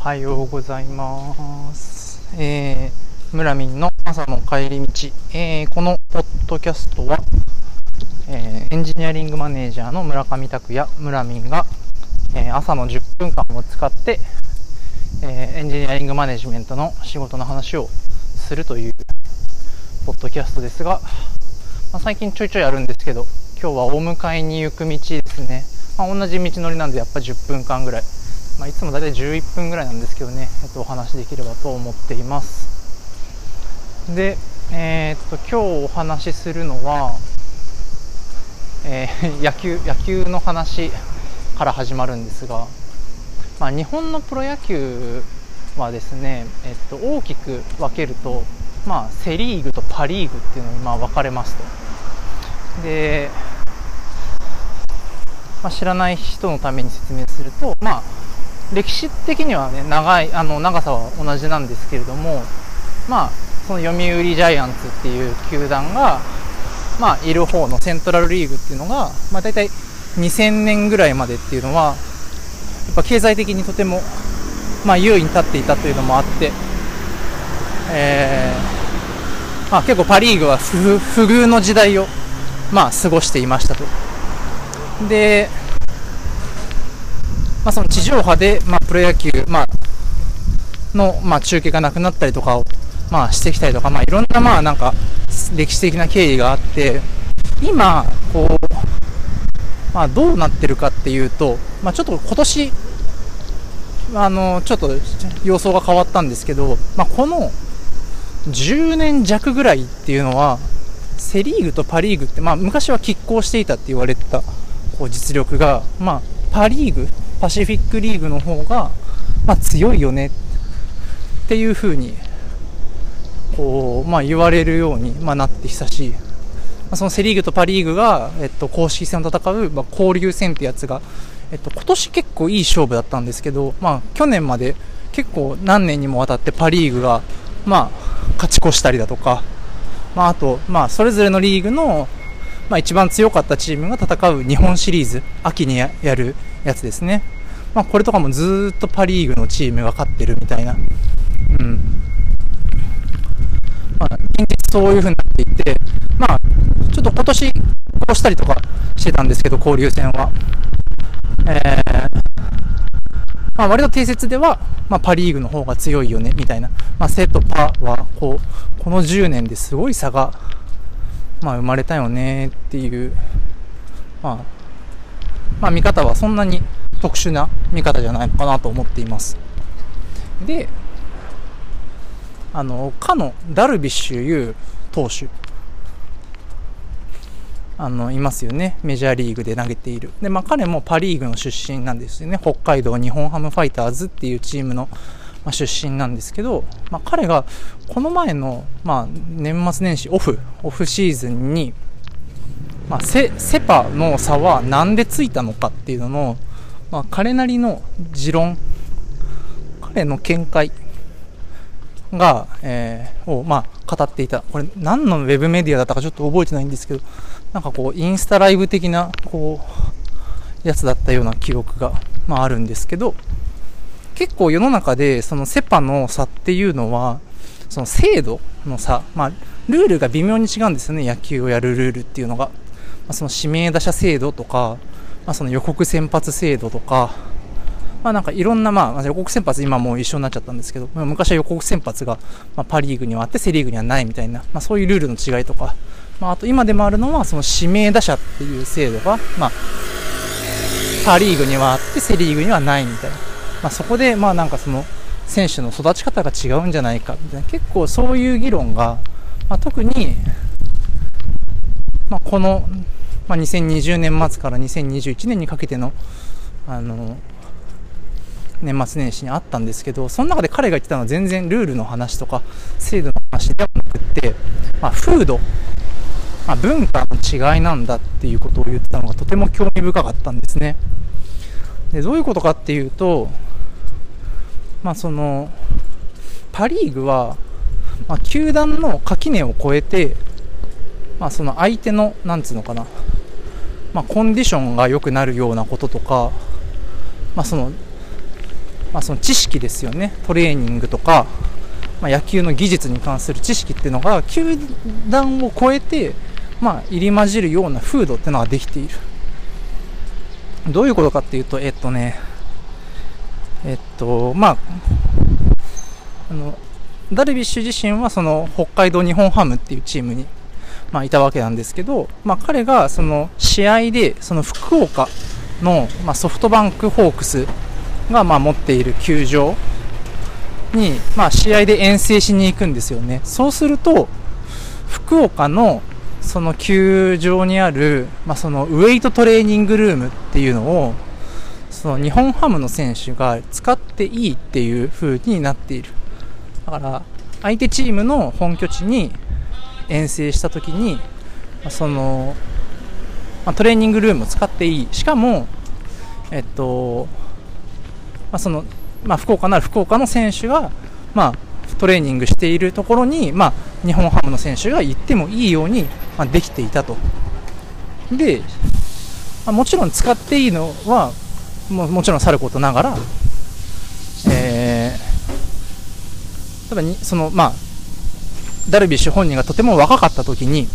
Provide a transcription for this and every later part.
おはようございます。えー、村民の朝の帰り道、えー、このポッドキャストは、えー、エンジニアリングマネージャーの村上拓也村民が、えー、朝の10分間を使って、え、エンジニアリングマネジメントの仕事の話をするというポッドキャストですが、まあ、最近ちょいちょいあるんですけど今日はお迎えに行く道ですね、まあ、同じ道のりなんでやっぱ10分間ぐらい。まあ、いつも大体11分ぐらいなんですけどね、えっと、お話できればと思っています。で、えー、っと今日お話しするのは、えー、野球野球の話から始まるんですが、まあ、日本のプロ野球はですね、えっと、大きく分けると、まあ、セ・リーグとパ・リーグっていうのにまあ分かれますと。で、まあ、知らない人のために説明すると、まあ、歴史的にはね長いあの長さは同じなんですけれどもまあその読売ジャイアンツっていう球団がまあいる方のセントラルリーグっていうのがまあ大体2000年ぐらいまでっていうのはやっぱ経済的にとてもまあ優位に立っていたというのもあってえー、まあ結構パ・リーグは不遇の時代をまあ過ごしていましたと。でまあ、その地上波で、まあ、プロ野球、まあ、の、まあ、中継がなくなったりとかを、まあ、してきたりとか、まあ、いろんな、まあ、なんか、歴史的な経緯があって、今、こう、まあ、どうなってるかっていうと、まあ、ちょっと今年、あの、ちょっと様相が変わったんですけど、まあ、この10年弱ぐらいっていうのは、セ・リーグとパ・リーグって、まあ、昔は拮抗していたって言われてたこう実力が、まあ、パ・リーグパシフィックリーグの方が、まあ、強いよねっていう風にこう、まあ、言われるように、まあ、なって久し、まあ、そのセ・リーグとパ・リーグが、えっと、公式戦を戦う、まあ、交流戦ってやつが、えっと、今年結構いい勝負だったんですけど、まあ、去年まで結構何年にもわたってパ・リーグが、まあ、勝ち越したりだとか、まあ、あと、まあ、それぞれのリーグの、まあ、一番強かったチームが戦う日本シリーズ秋にやるやつですね。まあ、これとかもずっとパ・リーグのチームが勝ってるみたいな。うん。まあ、現実そういう風になっていて、まあ、ちょっと今年、こうしたりとかしてたんですけど、交流戦は。えー、まあ、割と定説では、まあ、パ・リーグの方が強いよね、みたいな。まあ、セとパは、こう、この10年ですごい差が、まあ、生まれたよね、っていう、まあ、まあ、見方はそんなに特殊な見方じゃないのかなと思っています。で、あの、かのダルビッシュ有投手、あの、いますよね。メジャーリーグで投げている。で、まあ彼もパリーグの出身なんですよね。北海道日本ハムファイターズっていうチームの、まあ、出身なんですけど、まあ彼がこの前の、まあ年末年始オフ、オフシーズンに、まあセ、セパの差は何でついたのかっていうのの、まあ、彼なりの持論、彼の見解が、えー、を、まあ、語っていた。これ、何のウェブメディアだったかちょっと覚えてないんですけど、なんかこう、インスタライブ的な、こう、やつだったような記憶が、まあ、あるんですけど、結構世の中で、そのセパの差っていうのは、その制度の差、まあ、ルールが微妙に違うんですよね、野球をやるルールっていうのが。まあ、その指名打者制度とか、まあ、その予告先発制度とか、まあなんかいろんな、まあ予告先発今もう一緒になっちゃったんですけど、まあ、昔は予告先発が、まあ、パリーグにはあってセリーグにはないみたいな、まあそういうルールの違いとか、まああと今でもあるのはその指名打者っていう制度が、まあパリーグにはあってセリーグにはないみたいな。まあそこでまあなんかその選手の育ち方が違うんじゃないかみたいな、結構そういう議論が、まあ特に、まあこのまあ、2020年末から2021年にかけての、あの、年末年始にあったんですけど、その中で彼が言ってたのは全然ルールの話とか制度の話ではなくて、まあ、風土、まあ、文化の違いなんだっていうことを言ってたのがとても興味深かったんですね。で、どういうことかっていうと、まあその、パ・リーグは、まあ、球団の垣根を越えて、まあ、その相手の、なんつうのかな、まあ、コンディションが良くなるようなこととか、まあそのまあ、その知識ですよねトレーニングとか、まあ、野球の技術に関する知識っていうのが球団を超えて、まあ、入り混じるような風土っていうのができている。どういうことかっていうとえっとねえっとまああのダルビッシュ自身はその北海道日本ハムっていうチームに、まあ、いたわけなんですけど、まあ、彼がその試合でその福岡の、まあ、ソフトバンクホークスがまあ持っている球場に、まあ、試合で遠征しに行くんですよね。そうすると福岡のその球場にある、まあ、そのウェイトトレーニングルームっていうのをその日本ハムの選手が使っていいっていう風になっているだから相手チームの本拠地に遠征した時にその、トレーニングルームを使っていいしかもえっと、まあ、その、まあ、福岡なら福岡の選手が、まあ、トレーニングしているところに、まあ、日本ハムの選手が行ってもいいように、まあ、できていたと。で、まあ、もちろん使っていいのはももちろんさることながら、えー、例えばにその、まあ、ダルビッシュ本人がとても若かった時に、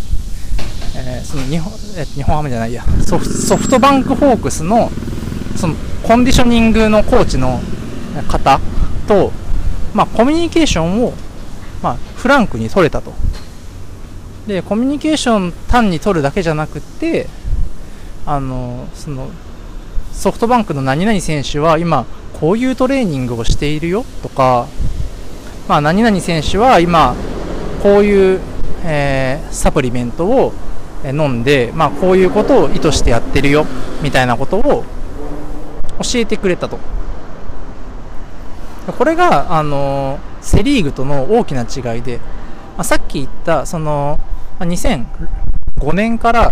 えー、その日本え日本ハムじゃないやソフソフトバンクホークスのそのコンディショニングのコーチの方とまあ、コミュニケーションを、まあ、フランクに取れたと。で、コミュニケーション単に取るだけじゃなくて、あの、その、ソフトバンクの何々選手は今、こういうトレーニングをしているよとか、まあ、何々選手は今、こういう、えー、サプリメントを飲んで、まあ、こういうことを意図してやってるよみたいなことを教えてくれたと。これが、あのセ・リーグとの大きな違いで、まあ、さっき言ったその、2005年から、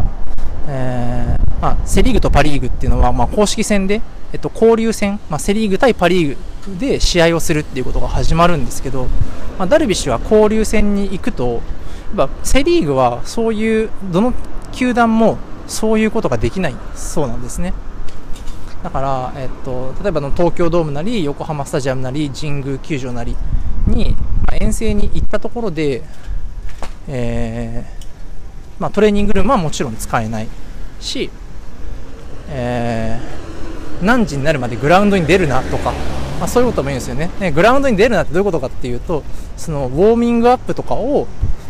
えーまあ、セ・リーグとパ・リーグっていうのは、まあ、公式戦で、えっと、交流戦、まあ、セ・リーグ対パ・リーグで試合をするっていうことが始まるんですけど、まあ、ダルビッシュは交流戦に行くとやっぱセ・リーグはそういうどの球団もそういうことができないそうなんですね。だから、えっと、例えばの東京ドームなり横浜スタジアムなり神宮球場なりに、まあ、遠征に行ったところで、えーまあ、トレーニングルームはもちろん使えないし、えー、何時になるまでグラウンドに出るなとか、まあ、そういうこともいいんですよね。ねグラウンドに出るなってどういうことかっていうとそのウォーミングアップとかを、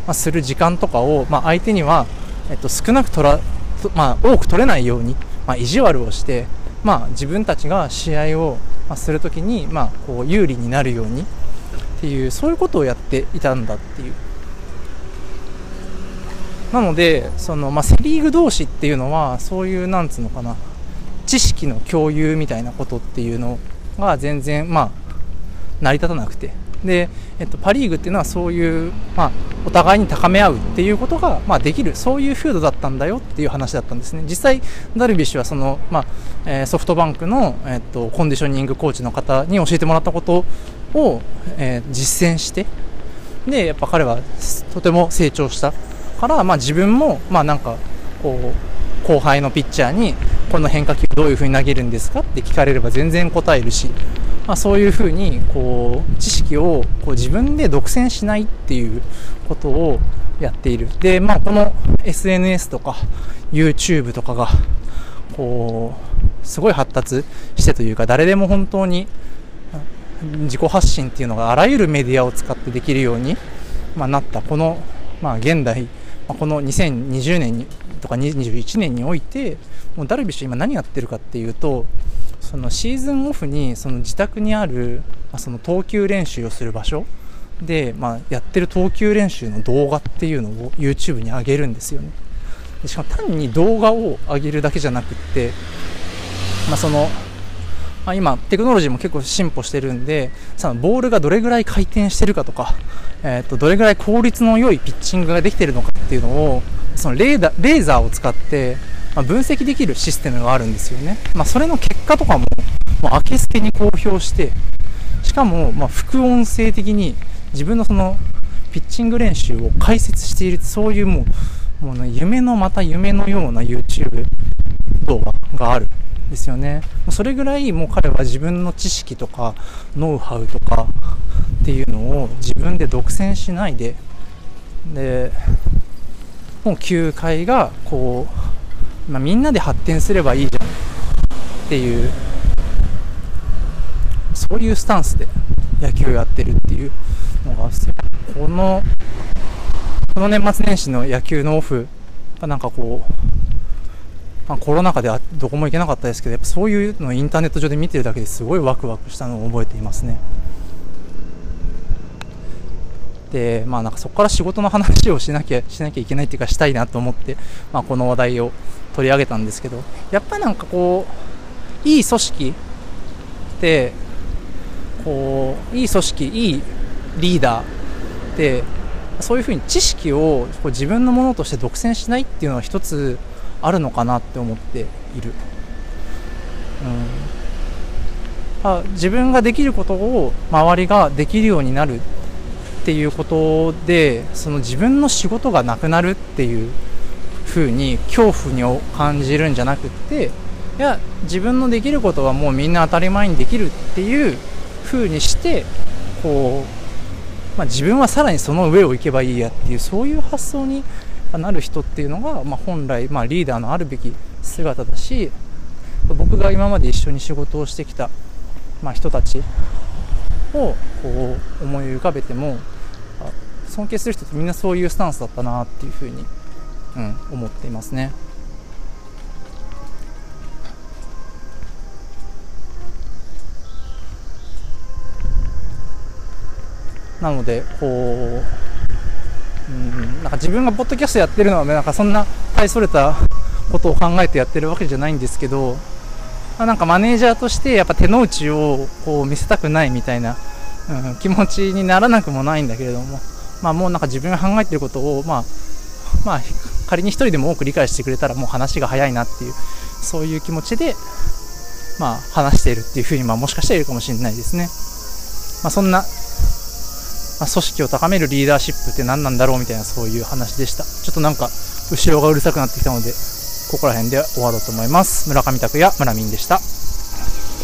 まあ、する時間とかを、まあ、相手には、えっと、少なく取ら、まあ、多く取れないように、ま、意地悪をしてまあ、自分たちが試合をまするときに、ま、こう有利になるようにっていうそういうことをやっていたんだっていう。なのでその、まあ、セ・リーグ同士っていうのはそういうなんつうのかな知識の共有みたいなことっていうのが全然まあ成り立たなくて。で、えっと、パ・リーグっていうのはそういう、まあ、お互いに高め合うっていうことが、まあ、できる。そういう風土だったんだよっていう話だったんですね。実際ダルビッシュはその、まあえー、ソフトバンクの、えっと、コンディショニングコーチの方に教えてもらったことを、えー、実践してでやっぱ彼はとても成長した。から、まあ、自分も、まあ、なんかこう後輩のピッチャーにこの変化球どういう風に投げるんですか？って聞かれれば全然答えるしまあ、そういうふうにこう知識をこう自分で独占しないっていうことをやっている。で、まあ、この SNS とか YouTube とかがこうすごい発達してというか誰でも本当に自己発信っていうのがあらゆるメディアを使ってできるように、まあ、なったこの、まあ、現代、まあ、この2020年にとか21年においてもうダルビッシュ今何やってるかっていうとそのシーズンオフにその自宅にある、まあ、その投球練習をする場所で、まあ、やってる投球練習の動画っていうのを YouTube に上げるんですよね。でしかも単に動画を上げるだけじゃなくって、まあ、そのあ、今、テクノロジーも結構進歩してるんで、そのボールがどれぐらい回転してるかとか、えー、とどれぐらい効率の良いピッチングができているのかっていうのを、そのレーダレーザーを使って、まあ、分析できるシステムがあるんですよね。まあ、それの結果とかも、もう明けすけに公表して、しかも、ま副音声的に自分のそのピッチング練習を解説している、そういうもう、もうね、夢のまた夢のような YouTube 度があるんですよね。それぐらいもう彼は自分の知識とかノウハウとかっていうのを自分で独占しないで、で、もう球界がこう、まあ、みんなで発展すればいいじゃんっていう、そういうスタンスで野球やってるっていうのが、この、この年末年始の野球のオフがなんかこう、ま、コロナ禍でどこも行けなかったですけど、やっぱそういうのをインターネット上で見てるだけですごいワクワクしたのを覚えていますね。で、まあなんかそこから仕事の話をしなきゃ、しなきゃいけないっていうかしたいなと思って、まあこの話題を取り上げたんですけど、やっぱなんかこう、いい組織って、こう、いい組織、いいリーダーって、そういうふうに知識をこう自分のものとして独占しないっていうのは一つあるのかなって思っている、うん、あ自分ができることを周りができるようになるっていうことでその自分の仕事がなくなるっていう風に恐怖に感じるんじゃなくっていや自分のできることはもうみんな当たり前にできるっていう風にしてこう、まあ、自分はさらにその上を行けばいいやっていうそういう発想になる人っていうのが、まあ、本来、まあ、リーダーのあるべき姿だし僕が今まで一緒に仕事をしてきた、まあ、人たちをこう思い浮かべても尊敬する人ってみんなそういうスタンスだったなっていうふうに、うん、思っていますね。なのでこううんなんか自分がポッドキャストやってるのはなんかそんな大それたことを考えてやってるわけじゃないんですけど、まあ、なんかマネージャーとしてやっぱ手の内をこう見せたくないみたいな、うん、気持ちにならなくもないんだけれども、まあ、もうなんか自分が考えていることを、まあ、まあ、仮に1人でも多く理解してくれたらもう話が早いなっていうそういう気持ちで、まあ、話しているっていうふうに、まあ、もしかしたらいるかもしれないですね。まあ、そんなまあ、組織を高めるリーダーシップって何なんだろうみたいなそういう話でした。ちょっとなんか後ろがうるさくなってきたので、ここら辺で終わろうと思います。村上拓也、村民でした。